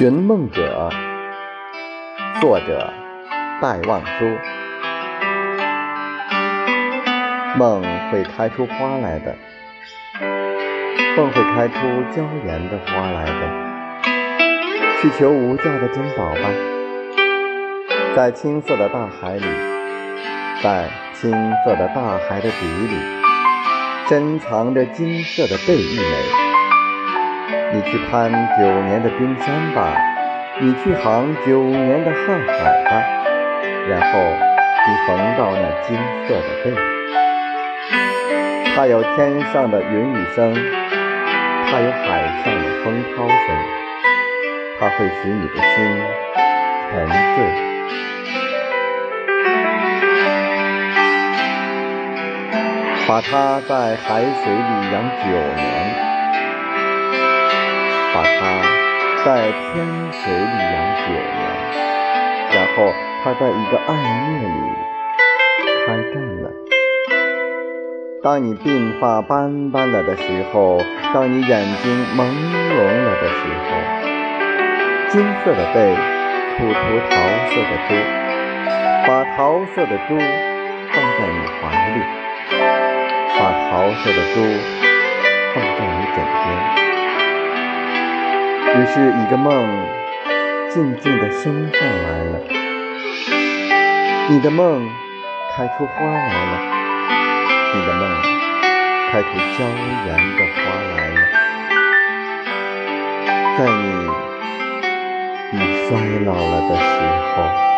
寻梦者，作者戴望舒。梦会开出花来的，梦会开出娇艳的花来的。去求无价的珍宝吧，在青色的大海里，在青色的大海的底里，深藏着金色的贝一枚。你去攀九年的冰山吧，你去航九年的瀚海吧，然后你逢到那金色的贝。它有天上的云雨声，它有海上的风涛声，它会使你的心沉醉。把它在海水里养九年。把它在天水里养九年，然后它在一个暗夜里开战了。当你鬓发斑斑了的时候，当你眼睛朦胧了的时候，金色的贝吐出桃色的珠，把桃色的珠放在你怀里，把桃色的珠放在你枕边。只是一个梦，静静地升上来了。你的梦开出花来了，你的梦开出娇艳的花来了。在你已衰老了的时候。